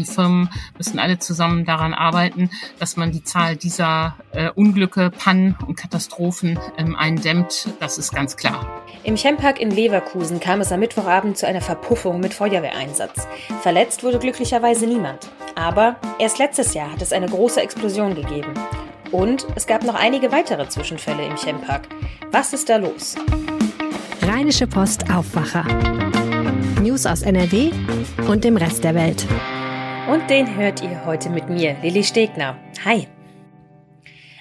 die Firmen müssen alle zusammen daran arbeiten, dass man die Zahl dieser äh, Unglücke, Pannen und Katastrophen ähm, eindämmt. Das ist ganz klar. Im Chempark in Leverkusen kam es am Mittwochabend zu einer Verpuffung mit Feuerwehreinsatz. Verletzt wurde glücklicherweise niemand. Aber erst letztes Jahr hat es eine große Explosion gegeben. Und es gab noch einige weitere Zwischenfälle im Chempark. Was ist da los? Rheinische Post Aufwacher. News aus NRW und dem Rest der Welt. Und den hört ihr heute mit mir, Lilly Stegner. Hi.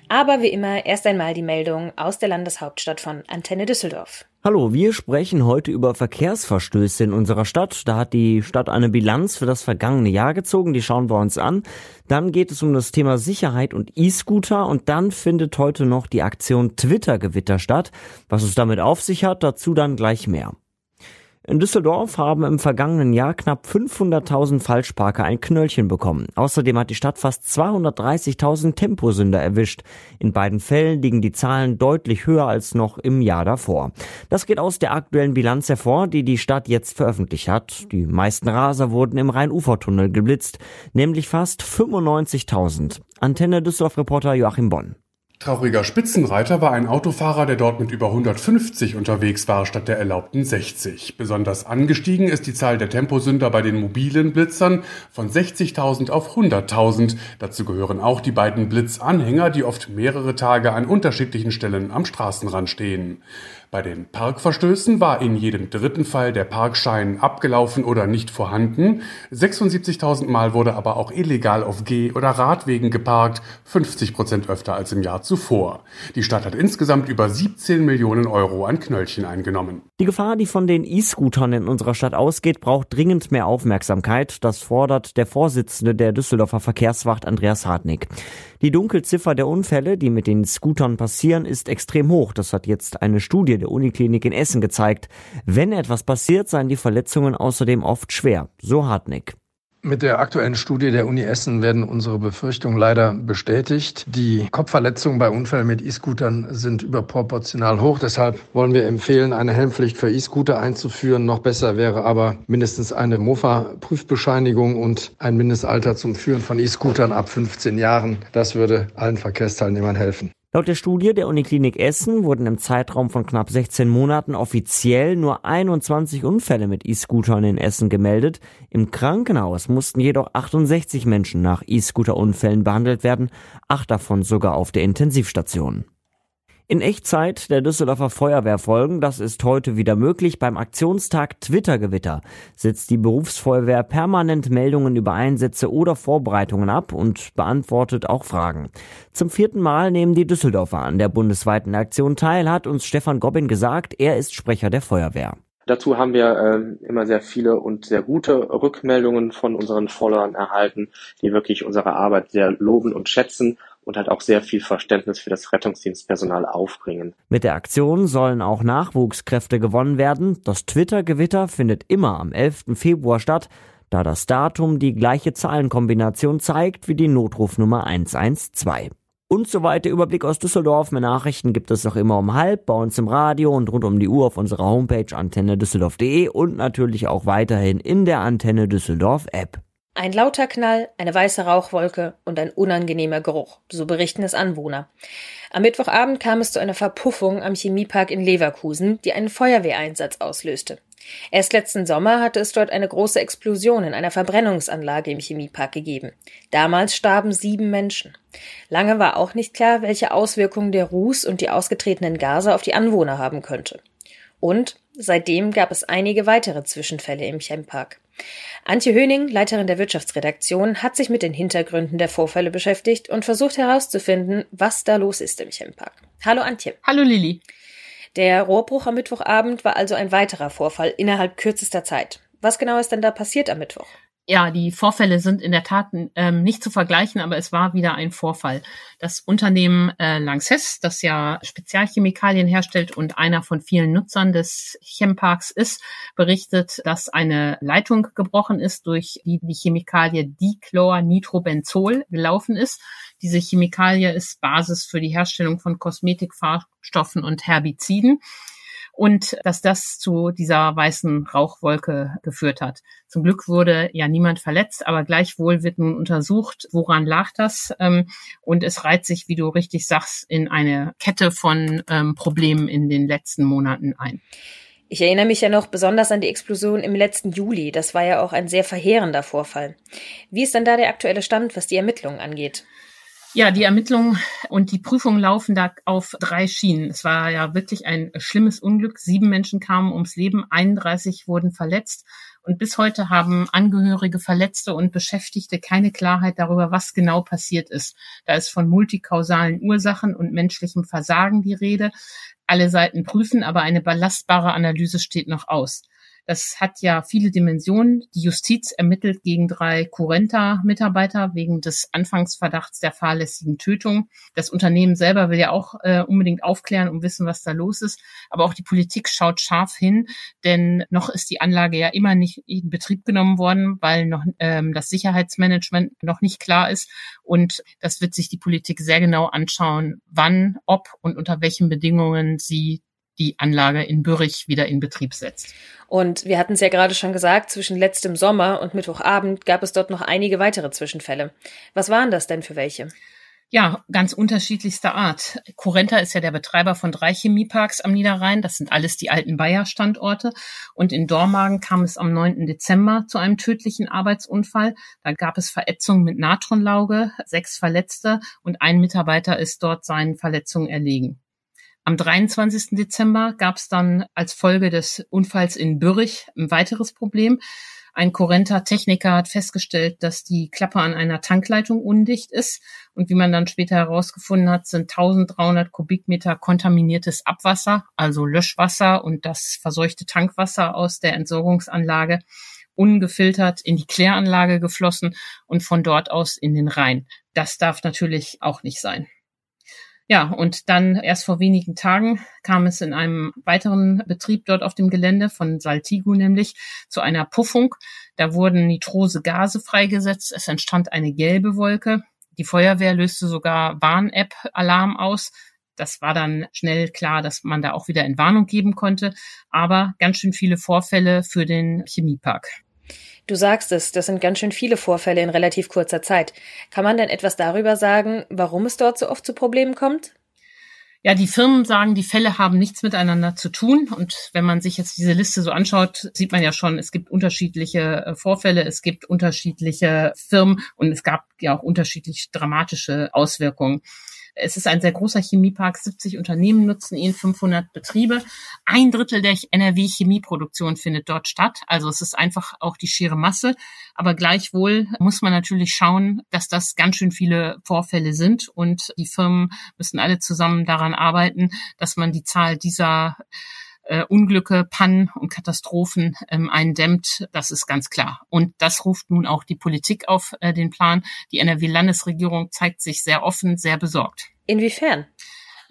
Aber wie immer erst einmal die Meldung aus der Landeshauptstadt von Antenne Düsseldorf. Hallo, wir sprechen heute über Verkehrsverstöße in unserer Stadt. Da hat die Stadt eine Bilanz für das vergangene Jahr gezogen, die schauen wir uns an. Dann geht es um das Thema Sicherheit und E-Scooter und dann findet heute noch die Aktion Twitter-Gewitter statt. Was es damit auf sich hat, dazu dann gleich mehr. In Düsseldorf haben im vergangenen Jahr knapp 500.000 Falschparker ein Knöllchen bekommen. Außerdem hat die Stadt fast 230.000 Temposünder erwischt. In beiden Fällen liegen die Zahlen deutlich höher als noch im Jahr davor. Das geht aus der aktuellen Bilanz hervor, die die Stadt jetzt veröffentlicht hat. Die meisten Raser wurden im Rhein-Ufer-Tunnel geblitzt, nämlich fast 95.000. Antenne Düsseldorf-Reporter Joachim Bonn. Trauriger Spitzenreiter war ein Autofahrer, der dort mit über 150 unterwegs war statt der erlaubten 60. Besonders angestiegen ist die Zahl der Temposünder bei den mobilen Blitzern von 60.000 auf 100.000. Dazu gehören auch die beiden Blitzanhänger, die oft mehrere Tage an unterschiedlichen Stellen am Straßenrand stehen. Bei den Parkverstößen war in jedem dritten Fall der Parkschein abgelaufen oder nicht vorhanden. 76.000 Mal wurde aber auch illegal auf Geh- oder Radwegen geparkt, 50 Prozent öfter als im Jahr zuvor. Die Stadt hat insgesamt über 17 Millionen Euro an Knöllchen eingenommen. Die Gefahr, die von den E-Scootern in unserer Stadt ausgeht, braucht dringend mehr Aufmerksamkeit. Das fordert der Vorsitzende der Düsseldorfer Verkehrswacht Andreas Hartnick. Die Dunkelziffer der Unfälle, die mit den Scootern passieren, ist extrem hoch. Das hat jetzt eine Studie der Uniklinik in Essen gezeigt. Wenn etwas passiert, seien die Verletzungen außerdem oft schwer. So Hartnick. Mit der aktuellen Studie der Uni Essen werden unsere Befürchtungen leider bestätigt. Die Kopfverletzungen bei Unfällen mit E-Scootern sind überproportional hoch. Deshalb wollen wir empfehlen, eine Helmpflicht für E-Scooter einzuführen. Noch besser wäre aber mindestens eine Mofa-Prüfbescheinigung und ein Mindestalter zum Führen von E-Scootern ab 15 Jahren. Das würde allen Verkehrsteilnehmern helfen. Laut der Studie der Uniklinik Essen wurden im Zeitraum von knapp 16 Monaten offiziell nur 21 Unfälle mit E-Scootern in Essen gemeldet. Im Krankenhaus mussten jedoch 68 Menschen nach E-Scooter-Unfällen behandelt werden, acht davon sogar auf der Intensivstation. In Echtzeit der Düsseldorfer Feuerwehr folgen, das ist heute wieder möglich. Beim Aktionstag Twitter-Gewitter setzt die Berufsfeuerwehr permanent Meldungen über Einsätze oder Vorbereitungen ab und beantwortet auch Fragen. Zum vierten Mal nehmen die Düsseldorfer an der bundesweiten Aktion teil, hat uns Stefan Gobbin gesagt. Er ist Sprecher der Feuerwehr. Dazu haben wir äh, immer sehr viele und sehr gute Rückmeldungen von unseren Followern erhalten, die wirklich unsere Arbeit sehr loben und schätzen und halt auch sehr viel Verständnis für das Rettungsdienstpersonal aufbringen. Mit der Aktion sollen auch Nachwuchskräfte gewonnen werden. Das Twitter-Gewitter findet immer am 11. Februar statt, da das Datum die gleiche Zahlenkombination zeigt wie die Notrufnummer 112. Und so weiter. Überblick aus Düsseldorf. Mehr Nachrichten gibt es auch immer um halb bei uns im Radio und rund um die Uhr auf unserer Homepage antenne düsseldorf.de und natürlich auch weiterhin in der Antenne Düsseldorf App. Ein lauter Knall, eine weiße Rauchwolke und ein unangenehmer Geruch, so berichten es Anwohner. Am Mittwochabend kam es zu einer Verpuffung am Chemiepark in Leverkusen, die einen Feuerwehreinsatz auslöste. Erst letzten Sommer hatte es dort eine große Explosion in einer Verbrennungsanlage im Chemiepark gegeben. Damals starben sieben Menschen. Lange war auch nicht klar, welche Auswirkungen der Ruß und die ausgetretenen Gase auf die Anwohner haben könnte. Und seitdem gab es einige weitere Zwischenfälle im Chempark. Antje Höning, Leiterin der Wirtschaftsredaktion, hat sich mit den Hintergründen der Vorfälle beschäftigt und versucht herauszufinden, was da los ist im Chempark. Hallo Antje. Hallo Lili. Der Rohrbruch am Mittwochabend war also ein weiterer Vorfall innerhalb kürzester Zeit. Was genau ist denn da passiert am Mittwoch? Ja, die Vorfälle sind in der Tat ähm, nicht zu vergleichen, aber es war wieder ein Vorfall. Das Unternehmen äh, Lanxess, das ja Spezialchemikalien herstellt und einer von vielen Nutzern des Chemparks ist, berichtet, dass eine Leitung gebrochen ist, durch die die Chemikalie Dichlornitrobenzol gelaufen ist. Diese Chemikalie ist Basis für die Herstellung von Kosmetikfarbstoffen und Herbiziden. Und dass das zu dieser weißen Rauchwolke geführt hat. Zum Glück wurde ja niemand verletzt, aber gleichwohl wird nun untersucht, woran lag das. Ähm, und es reiht sich, wie du richtig sagst, in eine Kette von ähm, Problemen in den letzten Monaten ein. Ich erinnere mich ja noch besonders an die Explosion im letzten Juli. Das war ja auch ein sehr verheerender Vorfall. Wie ist denn da der aktuelle Stand, was die Ermittlungen angeht? Ja, die Ermittlungen und die Prüfungen laufen da auf drei Schienen. Es war ja wirklich ein schlimmes Unglück. Sieben Menschen kamen ums Leben, 31 wurden verletzt. Und bis heute haben Angehörige, Verletzte und Beschäftigte keine Klarheit darüber, was genau passiert ist. Da ist von multikausalen Ursachen und menschlichem Versagen die Rede. Alle Seiten prüfen, aber eine belastbare Analyse steht noch aus. Das hat ja viele Dimensionen. Die Justiz ermittelt gegen drei Curenta-Mitarbeiter wegen des Anfangsverdachts der fahrlässigen Tötung. Das Unternehmen selber will ja auch äh, unbedingt aufklären und wissen, was da los ist. Aber auch die Politik schaut scharf hin, denn noch ist die Anlage ja immer nicht in Betrieb genommen worden, weil noch ähm, das Sicherheitsmanagement noch nicht klar ist. Und das wird sich die Politik sehr genau anschauen, wann, ob und unter welchen Bedingungen sie die Anlage in Bürich wieder in Betrieb setzt. Und wir hatten es ja gerade schon gesagt, zwischen letztem Sommer und Mittwochabend gab es dort noch einige weitere Zwischenfälle. Was waren das denn für welche? Ja, ganz unterschiedlichster Art. Curenta ist ja der Betreiber von drei Chemieparks am Niederrhein. Das sind alles die alten Bayer-Standorte. Und in Dormagen kam es am 9. Dezember zu einem tödlichen Arbeitsunfall. Da gab es Verätzungen mit Natronlauge, sechs Verletzte und ein Mitarbeiter ist dort seinen Verletzungen erlegen. Am 23. Dezember gab es dann als Folge des Unfalls in Bürich ein weiteres Problem. Ein Korrenter Techniker hat festgestellt, dass die Klappe an einer Tankleitung undicht ist. Und wie man dann später herausgefunden hat, sind 1300 Kubikmeter kontaminiertes Abwasser, also Löschwasser und das verseuchte Tankwasser aus der Entsorgungsanlage ungefiltert in die Kläranlage geflossen und von dort aus in den Rhein. Das darf natürlich auch nicht sein. Ja, und dann erst vor wenigen Tagen kam es in einem weiteren Betrieb dort auf dem Gelände von Saltigo nämlich zu einer Puffung. Da wurden nitrose Gase freigesetzt. Es entstand eine gelbe Wolke. Die Feuerwehr löste sogar Warn-App-Alarm aus. Das war dann schnell klar, dass man da auch wieder Entwarnung geben konnte. Aber ganz schön viele Vorfälle für den Chemiepark. Du sagst es, das sind ganz schön viele Vorfälle in relativ kurzer Zeit. Kann man denn etwas darüber sagen, warum es dort so oft zu Problemen kommt? Ja, die Firmen sagen, die Fälle haben nichts miteinander zu tun. Und wenn man sich jetzt diese Liste so anschaut, sieht man ja schon, es gibt unterschiedliche äh, Vorfälle, es gibt unterschiedliche Firmen und es gab ja auch unterschiedlich dramatische Auswirkungen. Es ist ein sehr großer Chemiepark, 70 Unternehmen nutzen ihn, 500 Betriebe. Ein Drittel der NRW-Chemieproduktion findet dort statt. Also es ist einfach auch die schiere Masse. Aber gleichwohl muss man natürlich schauen, dass das ganz schön viele Vorfälle sind und die Firmen müssen alle zusammen daran arbeiten, dass man die Zahl dieser äh, Unglücke, Pannen und Katastrophen ähm, eindämmt, das ist ganz klar. Und das ruft nun auch die Politik auf äh, den Plan. Die NRW-Landesregierung zeigt sich sehr offen, sehr besorgt. Inwiefern?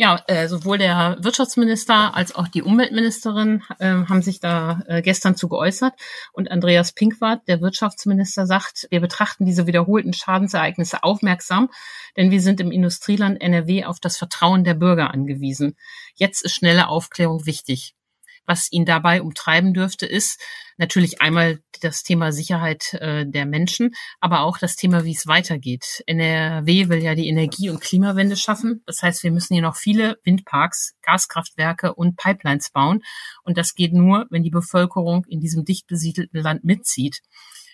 Ja, äh, sowohl der Wirtschaftsminister als auch die Umweltministerin äh, haben sich da äh, gestern zu geäußert. Und Andreas Pinkwart, der Wirtschaftsminister, sagt, wir betrachten diese wiederholten Schadensereignisse aufmerksam, denn wir sind im Industrieland NRW auf das Vertrauen der Bürger angewiesen. Jetzt ist schnelle Aufklärung wichtig was ihn dabei umtreiben dürfte, ist natürlich einmal das Thema Sicherheit äh, der Menschen, aber auch das Thema, wie es weitergeht. NRW will ja die Energie- und Klimawende schaffen. Das heißt, wir müssen hier noch viele Windparks, Gaskraftwerke und Pipelines bauen. Und das geht nur, wenn die Bevölkerung in diesem dicht besiedelten Land mitzieht.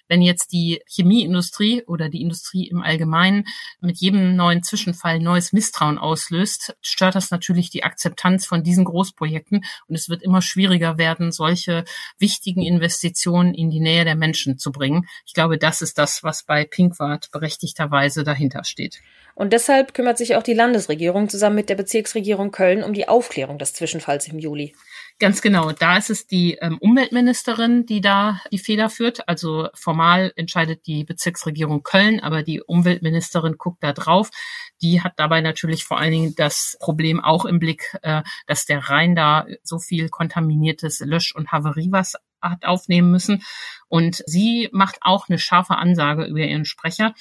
Wenn jetzt die Chemieindustrie oder die Industrie im Allgemeinen mit jedem neuen Zwischenfall neues Misstrauen auslöst, stört das natürlich die Akzeptanz von diesen Großprojekten und es wird immer schwieriger werden, solche wichtigen Investitionen in die Nähe der Menschen zu bringen. Ich glaube, das ist das, was bei Pinkwart berechtigterweise dahinter steht. Und deshalb kümmert sich auch die Landesregierung zusammen mit der Bezirksregierung Köln um die Aufklärung des Zwischenfalls im Juli. Ganz genau. Da ist es die ähm, Umweltministerin, die da die Feder führt. Also formal entscheidet die Bezirksregierung Köln, aber die Umweltministerin guckt da drauf. Die hat dabei natürlich vor allen Dingen das Problem auch im Blick, äh, dass der Rhein da so viel kontaminiertes Lösch- und Haveriewasser hat aufnehmen müssen. Und sie macht auch eine scharfe Ansage über ihren Sprecher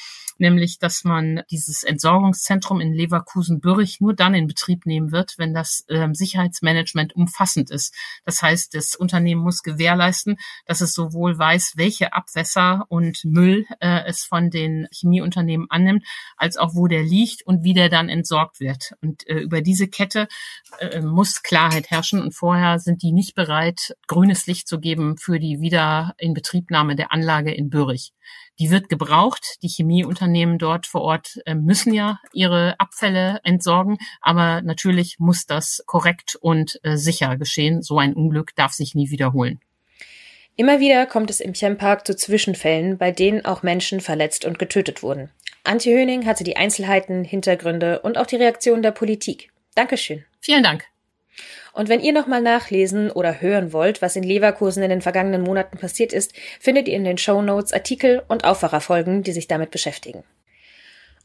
nämlich dass man dieses Entsorgungszentrum in Leverkusen-Bürich nur dann in Betrieb nehmen wird, wenn das ähm, Sicherheitsmanagement umfassend ist. Das heißt, das Unternehmen muss gewährleisten, dass es sowohl weiß, welche Abwässer und Müll äh, es von den Chemieunternehmen annimmt, als auch wo der liegt und wie der dann entsorgt wird. Und äh, über diese Kette äh, muss Klarheit herrschen und vorher sind die nicht bereit, grünes Licht zu geben für die Wiederinbetriebnahme der Anlage in Bürich. Die wird gebraucht. Die Chemieunternehmen dort vor Ort äh, müssen ja ihre Abfälle entsorgen, aber natürlich muss das korrekt und äh, sicher geschehen. So ein Unglück darf sich nie wiederholen. Immer wieder kommt es im Chempark zu Zwischenfällen, bei denen auch Menschen verletzt und getötet wurden. Antje Höning hatte die Einzelheiten, Hintergründe und auch die Reaktion der Politik. Dankeschön. Vielen Dank. Und wenn ihr nochmal nachlesen oder hören wollt, was in Leverkusen in den vergangenen Monaten passiert ist, findet ihr in den Show Notes Artikel und Aufwacherfolgen, die sich damit beschäftigen.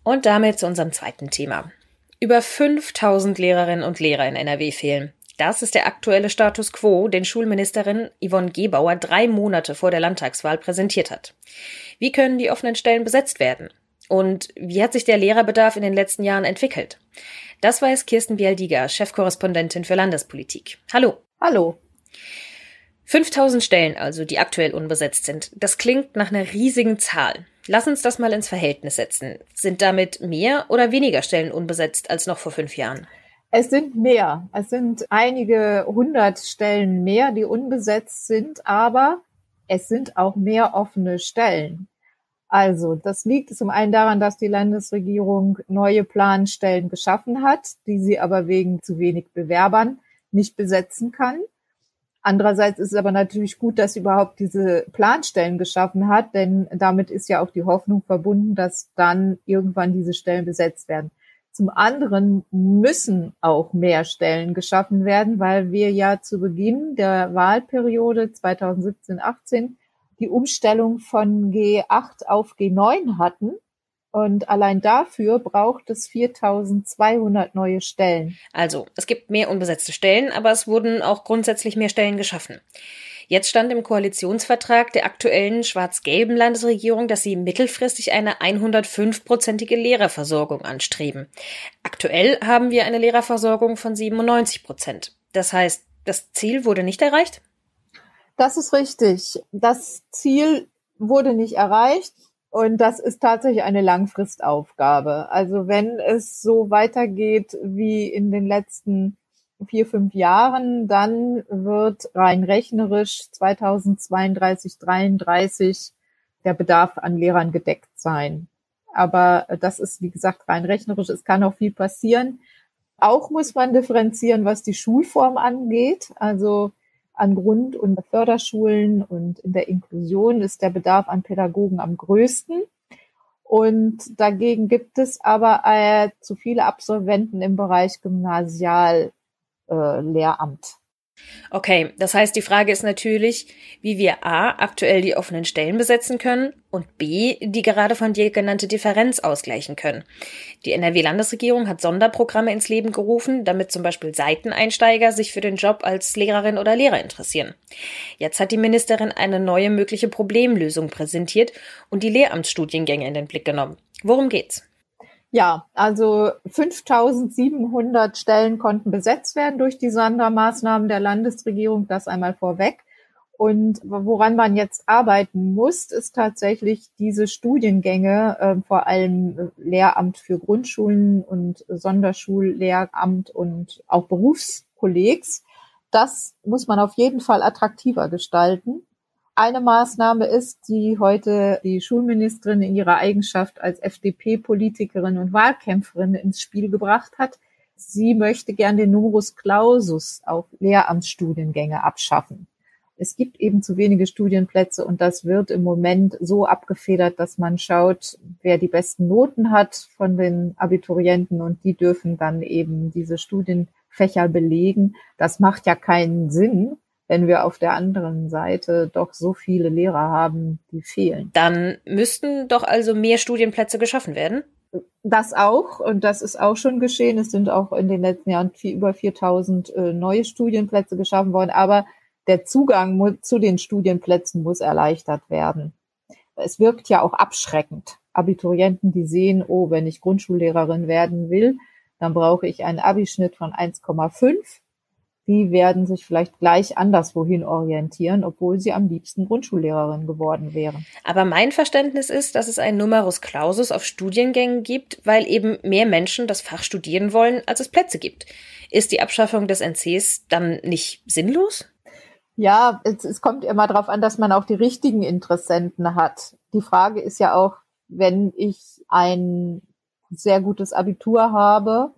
Und damit zu unserem zweiten Thema. Über 5000 Lehrerinnen und Lehrer in NRW fehlen. Das ist der aktuelle Status quo, den Schulministerin Yvonne Gebauer drei Monate vor der Landtagswahl präsentiert hat. Wie können die offenen Stellen besetzt werden? Und wie hat sich der Lehrerbedarf in den letzten Jahren entwickelt? Das weiß Kirsten Bialdiger, Chefkorrespondentin für Landespolitik. Hallo. Hallo. 5000 Stellen also, die aktuell unbesetzt sind. Das klingt nach einer riesigen Zahl. Lass uns das mal ins Verhältnis setzen. Sind damit mehr oder weniger Stellen unbesetzt als noch vor fünf Jahren? Es sind mehr. Es sind einige hundert Stellen mehr, die unbesetzt sind, aber es sind auch mehr offene Stellen. Also, das liegt zum einen daran, dass die Landesregierung neue Planstellen geschaffen hat, die sie aber wegen zu wenig Bewerbern nicht besetzen kann. Andererseits ist es aber natürlich gut, dass sie überhaupt diese Planstellen geschaffen hat, denn damit ist ja auch die Hoffnung verbunden, dass dann irgendwann diese Stellen besetzt werden. Zum anderen müssen auch mehr Stellen geschaffen werden, weil wir ja zu Beginn der Wahlperiode 2017-18 die Umstellung von G8 auf G9 hatten. Und allein dafür braucht es 4200 neue Stellen. Also, es gibt mehr unbesetzte Stellen, aber es wurden auch grundsätzlich mehr Stellen geschaffen. Jetzt stand im Koalitionsvertrag der aktuellen schwarz-gelben Landesregierung, dass sie mittelfristig eine 105-prozentige Lehrerversorgung anstreben. Aktuell haben wir eine Lehrerversorgung von 97 Prozent. Das heißt, das Ziel wurde nicht erreicht? Das ist richtig. Das Ziel wurde nicht erreicht und das ist tatsächlich eine Langfristaufgabe. Also wenn es so weitergeht wie in den letzten vier, fünf Jahren, dann wird rein rechnerisch 2032, 33 der Bedarf an Lehrern gedeckt sein. Aber das ist, wie gesagt, rein rechnerisch. Es kann auch viel passieren. Auch muss man differenzieren, was die Schulform angeht. Also an Grund- und Förderschulen und in der Inklusion ist der Bedarf an Pädagogen am größten. Und dagegen gibt es aber äh, zu viele Absolventen im Bereich Gymnasiallehramt. Okay, das heißt, die Frage ist natürlich, wie wir A aktuell die offenen Stellen besetzen können und B die gerade von dir genannte Differenz ausgleichen können. Die NRW-Landesregierung hat Sonderprogramme ins Leben gerufen, damit zum Beispiel Seiteneinsteiger sich für den Job als Lehrerin oder Lehrer interessieren. Jetzt hat die Ministerin eine neue mögliche Problemlösung präsentiert und die Lehramtsstudiengänge in den Blick genommen. Worum geht's? Ja, also 5700 Stellen konnten besetzt werden durch die Sondermaßnahmen der Landesregierung, das einmal vorweg. Und woran man jetzt arbeiten muss, ist tatsächlich diese Studiengänge, äh, vor allem Lehramt für Grundschulen und Sonderschullehramt und auch Berufskollegs. Das muss man auf jeden Fall attraktiver gestalten. Eine Maßnahme ist, die heute die Schulministerin in ihrer Eigenschaft als FDP-Politikerin und Wahlkämpferin ins Spiel gebracht hat. Sie möchte gern den Numerus Clausus auf Lehramtsstudiengänge abschaffen. Es gibt eben zu wenige Studienplätze und das wird im Moment so abgefedert, dass man schaut, wer die besten Noten hat von den Abiturienten und die dürfen dann eben diese Studienfächer belegen. Das macht ja keinen Sinn, wenn wir auf der anderen Seite doch so viele Lehrer haben, die fehlen. Dann müssten doch also mehr Studienplätze geschaffen werden? Das auch, und das ist auch schon geschehen. Es sind auch in den letzten Jahren viel, über 4000 äh, neue Studienplätze geschaffen worden, aber der Zugang zu den Studienplätzen muss erleichtert werden. Es wirkt ja auch abschreckend. Abiturienten, die sehen, oh, wenn ich Grundschullehrerin werden will, dann brauche ich einen Abischnitt von 1,5 die werden sich vielleicht gleich anderswohin orientieren, obwohl sie am liebsten Grundschullehrerin geworden wären. Aber mein Verständnis ist, dass es ein Numerus Clausus auf Studiengängen gibt, weil eben mehr Menschen das Fach studieren wollen, als es Plätze gibt. Ist die Abschaffung des NCs dann nicht sinnlos? Ja, es, es kommt immer darauf an, dass man auch die richtigen Interessenten hat. Die Frage ist ja auch, wenn ich ein sehr gutes Abitur habe,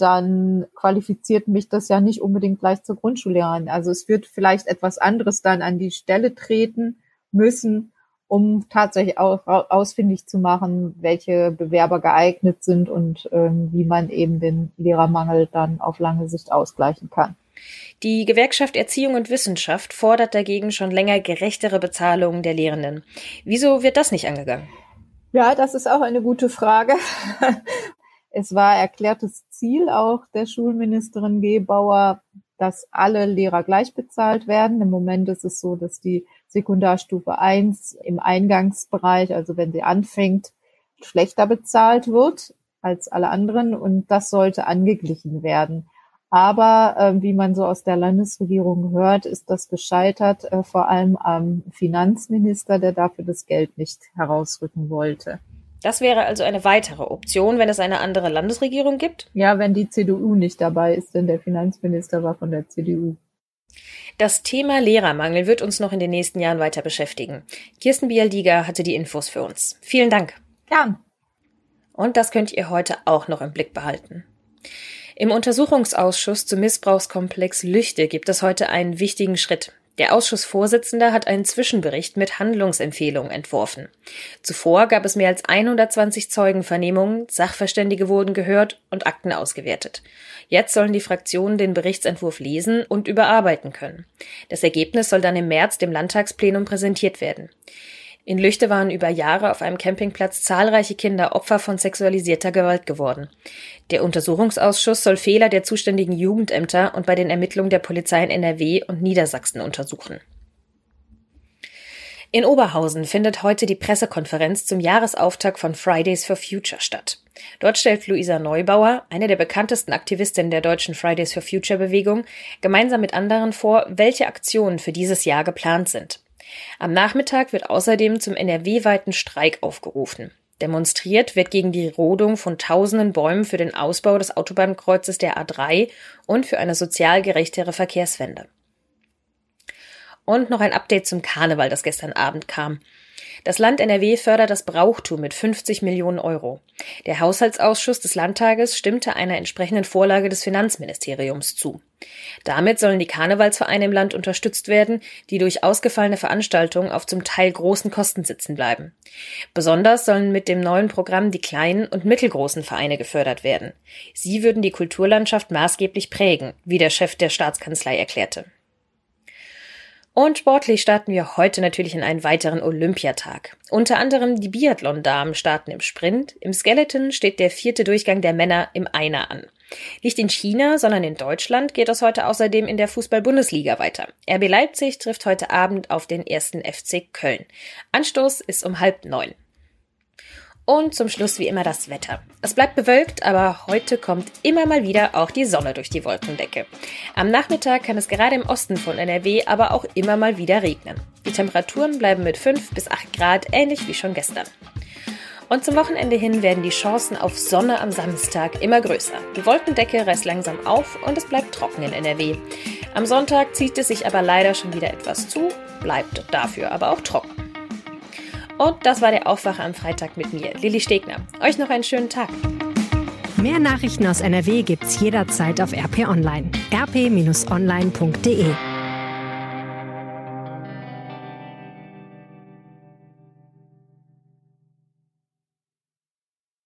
dann qualifiziert mich das ja nicht unbedingt gleich zur Grundschullehrerin. Also es wird vielleicht etwas anderes dann an die Stelle treten müssen, um tatsächlich auch ausfindig zu machen, welche Bewerber geeignet sind und ähm, wie man eben den Lehrermangel dann auf lange Sicht ausgleichen kann. Die Gewerkschaft Erziehung und Wissenschaft fordert dagegen schon länger gerechtere Bezahlungen der Lehrenden. Wieso wird das nicht angegangen? Ja, das ist auch eine gute Frage. Es war erklärtes Ziel auch der Schulministerin Gebauer, dass alle Lehrer gleich bezahlt werden. Im Moment ist es so, dass die Sekundarstufe 1 im Eingangsbereich, also wenn sie anfängt, schlechter bezahlt wird als alle anderen und das sollte angeglichen werden. Aber äh, wie man so aus der Landesregierung hört, ist das gescheitert, äh, vor allem am Finanzminister, der dafür das Geld nicht herausrücken wollte. Das wäre also eine weitere Option, wenn es eine andere Landesregierung gibt? Ja, wenn die CDU nicht dabei ist, denn der Finanzminister war von der CDU. Das Thema Lehrermangel wird uns noch in den nächsten Jahren weiter beschäftigen. Kirsten Bialdiger hatte die Infos für uns. Vielen Dank. Gern. Und das könnt ihr heute auch noch im Blick behalten. Im Untersuchungsausschuss zum Missbrauchskomplex Lüchte gibt es heute einen wichtigen Schritt. Der Ausschussvorsitzende hat einen Zwischenbericht mit Handlungsempfehlungen entworfen. Zuvor gab es mehr als 120 Zeugenvernehmungen, Sachverständige wurden gehört und Akten ausgewertet. Jetzt sollen die Fraktionen den Berichtsentwurf lesen und überarbeiten können. Das Ergebnis soll dann im März dem Landtagsplenum präsentiert werden. In Lüchte waren über Jahre auf einem Campingplatz zahlreiche Kinder Opfer von sexualisierter Gewalt geworden. Der Untersuchungsausschuss soll Fehler der zuständigen Jugendämter und bei den Ermittlungen der Polizei in NRW und Niedersachsen untersuchen. In Oberhausen findet heute die Pressekonferenz zum Jahresauftakt von Fridays for Future statt. Dort stellt Luisa Neubauer, eine der bekanntesten Aktivistinnen der deutschen Fridays for Future Bewegung, gemeinsam mit anderen vor, welche Aktionen für dieses Jahr geplant sind. Am Nachmittag wird außerdem zum NRW-weiten Streik aufgerufen. Demonstriert wird gegen die Rodung von tausenden Bäumen für den Ausbau des Autobahnkreuzes der A3 und für eine sozial gerechtere Verkehrswende. Und noch ein Update zum Karneval, das gestern Abend kam. Das Land NRW fördert das Brauchtum mit 50 Millionen Euro. Der Haushaltsausschuss des Landtages stimmte einer entsprechenden Vorlage des Finanzministeriums zu. Damit sollen die Karnevalsvereine im Land unterstützt werden, die durch ausgefallene Veranstaltungen auf zum Teil großen Kosten sitzen bleiben. Besonders sollen mit dem neuen Programm die kleinen und mittelgroßen Vereine gefördert werden. Sie würden die Kulturlandschaft maßgeblich prägen, wie der Chef der Staatskanzlei erklärte. Und sportlich starten wir heute natürlich in einen weiteren Olympiatag. Unter anderem die Biathlon-Damen starten im Sprint. Im Skeleton steht der vierte Durchgang der Männer im Einer an. Nicht in China, sondern in Deutschland geht es heute außerdem in der Fußball-Bundesliga weiter. RB Leipzig trifft heute Abend auf den ersten FC Köln. Anstoß ist um halb neun. Und zum Schluss wie immer das Wetter. Es bleibt bewölkt, aber heute kommt immer mal wieder auch die Sonne durch die Wolkendecke. Am Nachmittag kann es gerade im Osten von NRW aber auch immer mal wieder regnen. Die Temperaturen bleiben mit 5 bis 8 Grad ähnlich wie schon gestern. Und zum Wochenende hin werden die Chancen auf Sonne am Samstag immer größer. Die Wolkendecke reißt langsam auf und es bleibt trocken in NRW. Am Sonntag zieht es sich aber leider schon wieder etwas zu, bleibt dafür aber auch trocken. Und das war der Aufwacher am Freitag mit mir, Lilly Stegner. Euch noch einen schönen Tag. Mehr Nachrichten aus NRW gibt's jederzeit auf RP Online. rp-online.de